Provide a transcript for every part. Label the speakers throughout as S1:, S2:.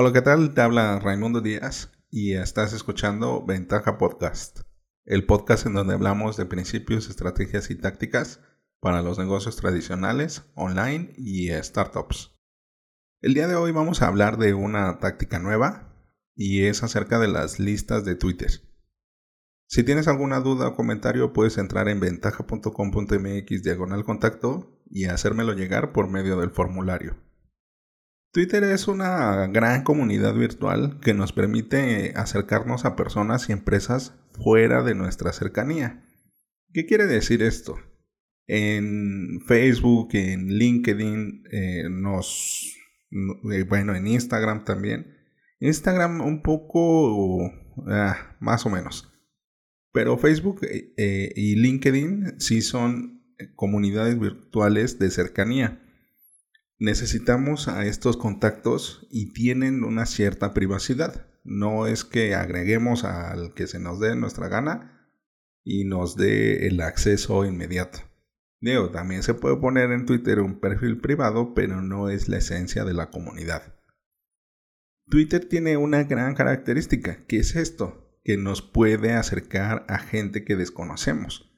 S1: Hola, ¿qué tal? Te habla Raimundo Díaz y estás escuchando Ventaja Podcast, el podcast en donde hablamos de principios, estrategias y tácticas para los negocios tradicionales, online y startups. El día de hoy vamos a hablar de una táctica nueva y es acerca de las listas de Twitter. Si tienes alguna duda o comentario puedes entrar en ventaja.com.mx diagonal contacto y hacérmelo llegar por medio del formulario. Twitter es una gran comunidad virtual que nos permite acercarnos a personas y empresas fuera de nuestra cercanía. ¿Qué quiere decir esto? En Facebook, en LinkedIn, eh, nos, eh, bueno, en Instagram también. Instagram un poco, ah, más o menos. Pero Facebook eh, y LinkedIn sí son comunidades virtuales de cercanía necesitamos a estos contactos y tienen una cierta privacidad. No es que agreguemos al que se nos dé nuestra gana y nos dé el acceso inmediato. Digo, también se puede poner en Twitter un perfil privado, pero no es la esencia de la comunidad. Twitter tiene una gran característica, que es esto, que nos puede acercar a gente que desconocemos.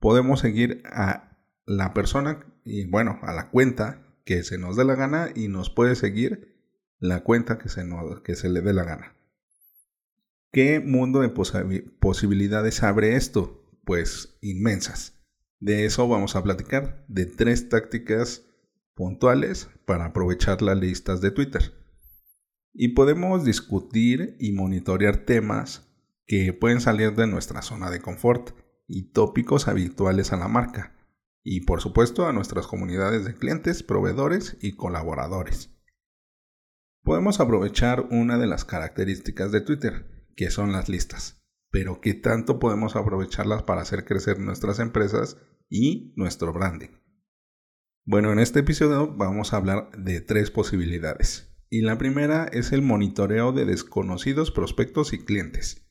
S1: Podemos seguir a la persona y bueno, a la cuenta que se nos dé la gana y nos puede seguir la cuenta que se, le dé la gana. ¿Qué mundo de posibilidades abre esto? Pues inmensas. De eso vamos a platicar, de tres tácticas puntuales para aprovechar las listas de Twitter. Y podemos discutir y monitorear temas que pueden salir de nuestra zona de confort y tópicos habituales a la marca y por supuesto a nuestras comunidades de clientes, proveedores y colaboradores. Podemos aprovechar una de las características de Twitter, que son las listas, pero ¿qué tanto podemos aprovecharlas para hacer crecer nuestras empresas y nuestro branding? Bueno, en este episodio vamos a hablar de tres posibilidades. Y la primera es el monitoreo de desconocidos prospectos y clientes.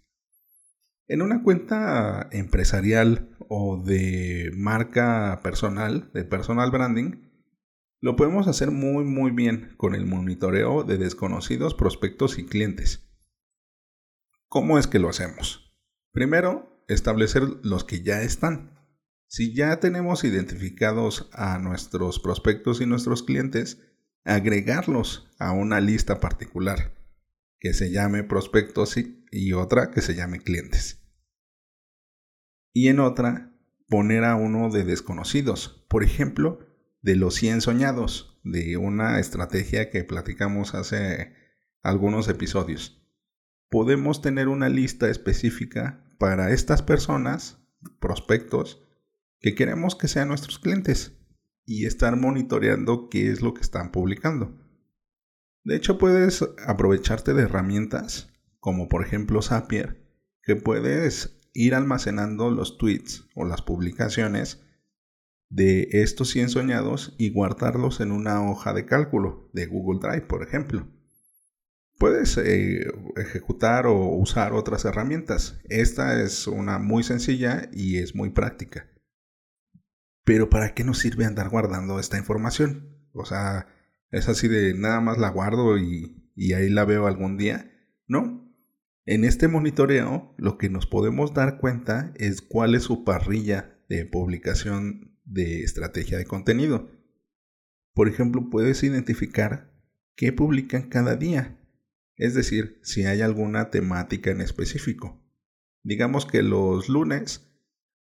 S1: En una cuenta empresarial o de marca personal, de personal branding, lo podemos hacer muy muy bien con el monitoreo de desconocidos prospectos y clientes. ¿Cómo es que lo hacemos? Primero, establecer los que ya están. Si ya tenemos identificados a nuestros prospectos y nuestros clientes, agregarlos a una lista particular que se llame prospectos y, otra que se llame clientes y en otra poner a uno de desconocidos. Por ejemplo, de los 100 soñados, de una estrategia que platicamos hace algunos episodios. Podemos tener una lista específica para estas personas, prospectos, que queremos que sean nuestros clientes y estar monitoreando qué es lo que están publicando. De hecho, puedes aprovecharte de herramientas como por ejemplo Zapier, que puedes ir almacenando los tweets o las publicaciones de estos 100 soñados y guardarlos en una hoja de cálculo de Google Drive, por ejemplo. Puedes eh, ejecutar o usar otras herramientas. Esta es una muy sencilla y es muy práctica. Pero ¿para qué nos sirve andar guardando esta información? O sea, es así de nada más la guardo y, y ahí la veo algún día. No, en este monitoreo lo que nos podemos dar cuenta es cuál es su parrilla de publicación de estrategia de contenido. Por ejemplo, puedes identificar qué publican cada día, es decir, si hay alguna temática en específico. Digamos que los lunes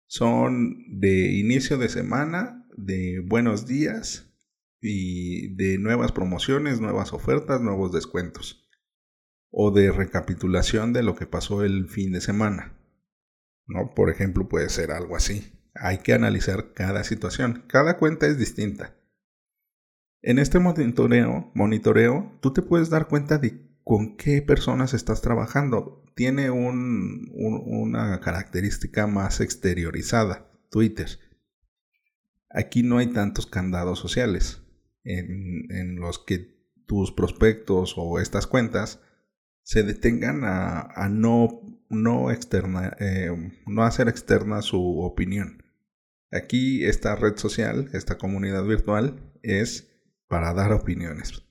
S1: son de inicio de semana, de buenos días y de nuevas promociones, nuevas ofertas, nuevos descuentos o de recapitulación de lo que pasó el fin de semana. ¿No? Por ejemplo, puede ser algo así. Hay que analizar cada situación. Cada cuenta es distinta. En este monitoreo, monitoreo, tú te puedes dar cuenta de con qué personas estás trabajando. Tiene una característica más exteriorizada, Twitter. Aquí no hay tantos candados sociales en los que tus prospectos o estas cuentas se detengan a, no, no, externa, eh, no hacer externa su opinión. Aquí esta red social, esta comunidad virtual, es para dar opiniones.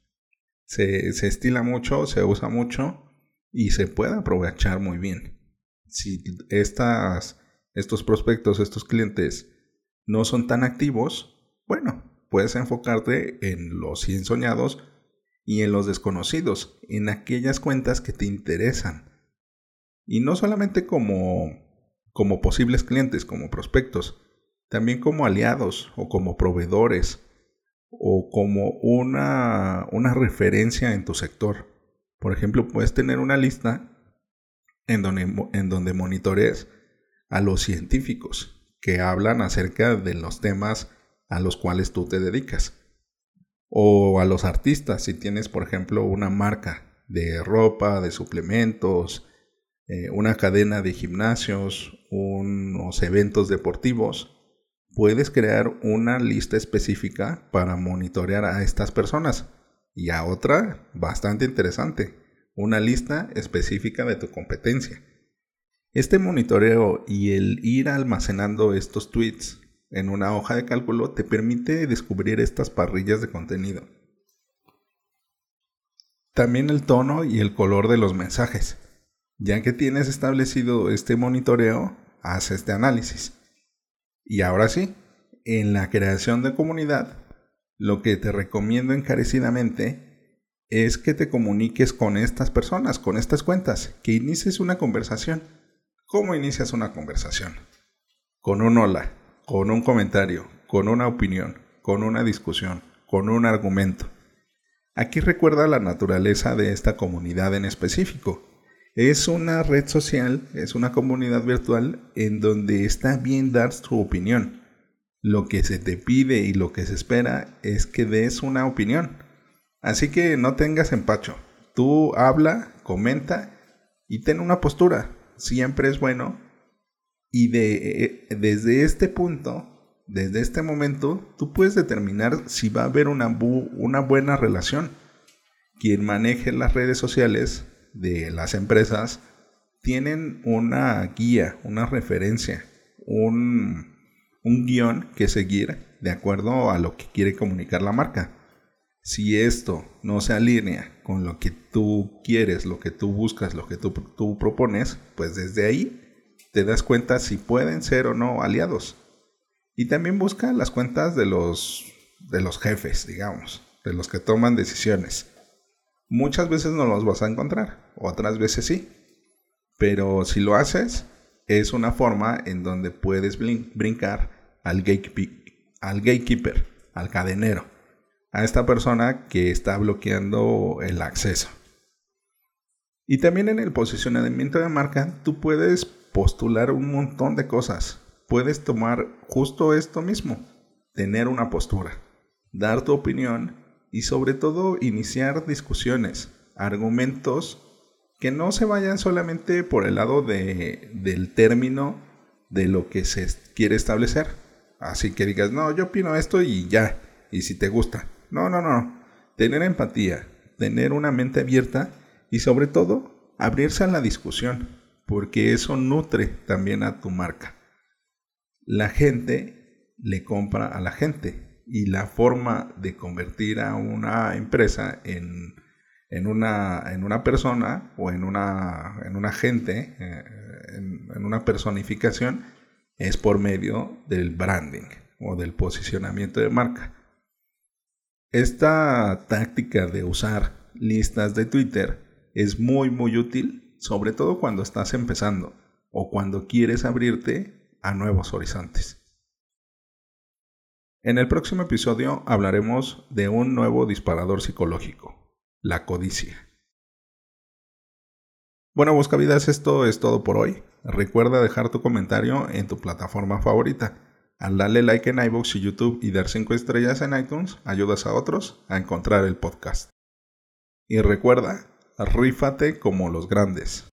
S1: Se, se estila mucho, se usa mucho y se puede aprovechar muy bien. Si estas, estos prospectos, estos clientes no son tan activos, bueno, puedes enfocarte en los 100 soñados y en los desconocidos, en aquellas cuentas que te interesan. Y no solamente como, como posibles clientes, como prospectos, también como aliados o como proveedores o como una, una referencia en tu sector. Por ejemplo, puedes tener una lista en donde, en donde a los científicos que hablan acerca de los temas a los cuales tú te dedicas. O a los artistas, si tienes, por ejemplo, una marca de ropa, de suplementos, eh, una cadena de gimnasios, unos eventos deportivos, puedes crear una lista específica para monitorear a estas personas y a otra bastante interesante, una lista específica de tu competencia. Este monitoreo y el ir almacenando estos tweets en una hoja de cálculo te permite descubrir estas parrillas de contenido. También el tono y el color de los mensajes. Ya que tienes establecido este monitoreo, haz este análisis. Y ahora sí, en la creación de comunidad, lo que te recomiendo encarecidamente es que te comuniques con estas personas, con estas cuentas, que inicies una conversación. ¿Cómo inicias una conversación? Con un hola, con un comentario, con una opinión, con una discusión, con un argumento. Aquí recuerda la naturaleza de esta comunidad en específico. Es una red social, es una comunidad virtual en donde está bien dar su opinión lo que se te pide y lo que se espera es que des una opinión. Así que no tengas empacho. Tú habla, comenta y ten una postura. Siempre es bueno. Y de, eh, desde este punto, desde este momento, tú puedes determinar si va a haber una, una buena relación. Quien maneje las redes sociales de las empresas tienen una guía, una referencia, un, un guion que seguir de acuerdo a lo que quiere comunicar la marca. Si esto no se alinea con lo que tú quieres, lo que tú buscas, lo que tú, tú propones, pues desde ahí te das cuenta si pueden ser o no aliados. Y también busca las cuentas de los, de los jefes, digamos, de los que toman decisiones. Muchas veces no los vas a encontrar, otras veces sí. Pero si lo haces, es una forma en donde puedes brincar al, al gatekeeper, al cadenero, a esta persona que está bloqueando el acceso. Y también en el posicionamiento de marca, tú puedes postular un montón de cosas. Puedes tomar justo esto mismo, tener una postura, dar tu opinión y sobre todo iniciar discusiones, argumentos que no se vayan solamente por el lado de, del término de lo que se quiere establecer. Así que digas, no, yo opino esto y ya, y si te gusta. No, no, no. Tener empatía, tener una mente abierta y sobre todo abrirse a la discusión, porque eso nutre también a tu marca. La gente le compra a la gente y la forma de convertir a una empresa en en una, en una persona o en una, en un agente, eh, en una personificación, es por medio del branding o del posicionamiento de marca. Esta táctica de usar listas de Twitter es muy muy útil, sobre todo cuando estás empezando o cuando quieres abrirte a nuevos horizontes. En el próximo episodio hablaremos de un nuevo disparador psicológico, la codicia. Bueno, Buscavidas, esto es todo por hoy. Recuerda dejar tu comentario en tu plataforma favorita. Al darle like en iVoox y YouTube y dar 5 estrellas en iTunes, ayudas a otros a encontrar el podcast. Y recuerda, rífate como los grandes.